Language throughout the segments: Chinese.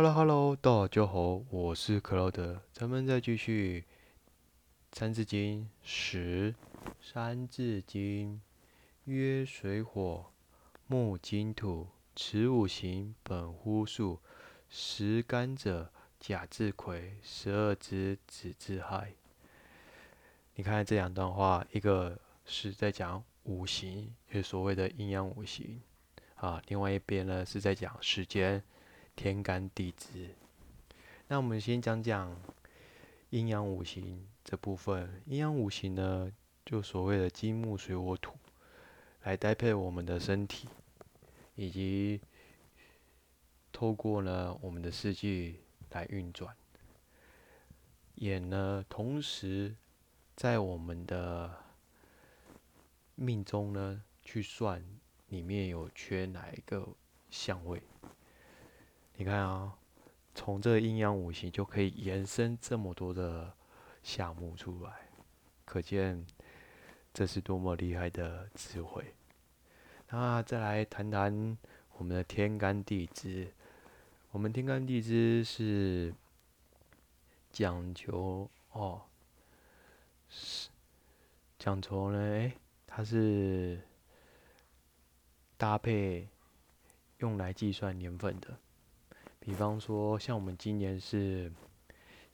Hello Hello，大家好，我是克劳德，咱们再继续《三字经》十，《三字经》曰：水火木金土，此五行本乎数。十干者，甲至癸，十二支，子至亥。你看这两段话，一个是在讲五行，就所谓的阴阳五行啊；另外一边呢是在讲时间。天干地支，那我们先讲讲阴阳五行这部分。阴阳五行呢，就所谓的金木水火土，来搭配我们的身体，以及透过呢我们的四季来运转。也呢，同时在我们的命中呢去算里面有缺哪一个相位。你看啊，从这阴阳五行就可以延伸这么多的项目出来，可见这是多么厉害的智慧。那再来谈谈我们的天干地支，我们天干地支是讲求哦，是讲求呢，哎，它是搭配用来计算年份的。比方说，像我们今年是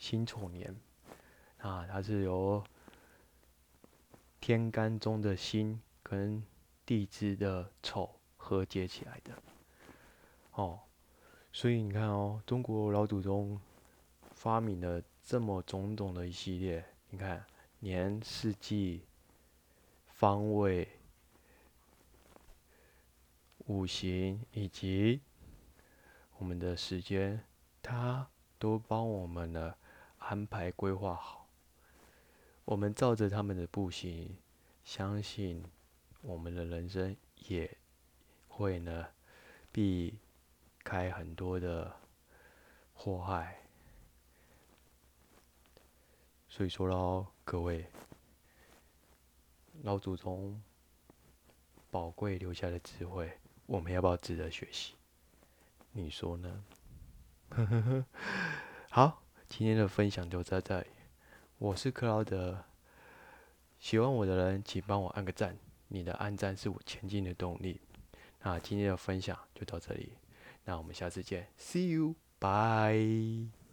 辛丑年，啊，它是由天干中的辛跟地支的丑合结起来的，哦，所以你看哦，中国老祖宗发明了这么种种的一系列，你看年、四季、方位、五行以及。我们的时间，他都帮我们呢安排规划好。我们照着他们的步行，相信我们的人生也会呢避开很多的祸害。所以说喽，各位老祖宗宝贵留下的智慧，我们要不要值得学习？你说呢？好，今天的分享就在这里。我是克劳德，喜欢我的人请帮我按个赞，你的按赞是我前进的动力。那今天的分享就到这里，那我们下次见，See you，bye。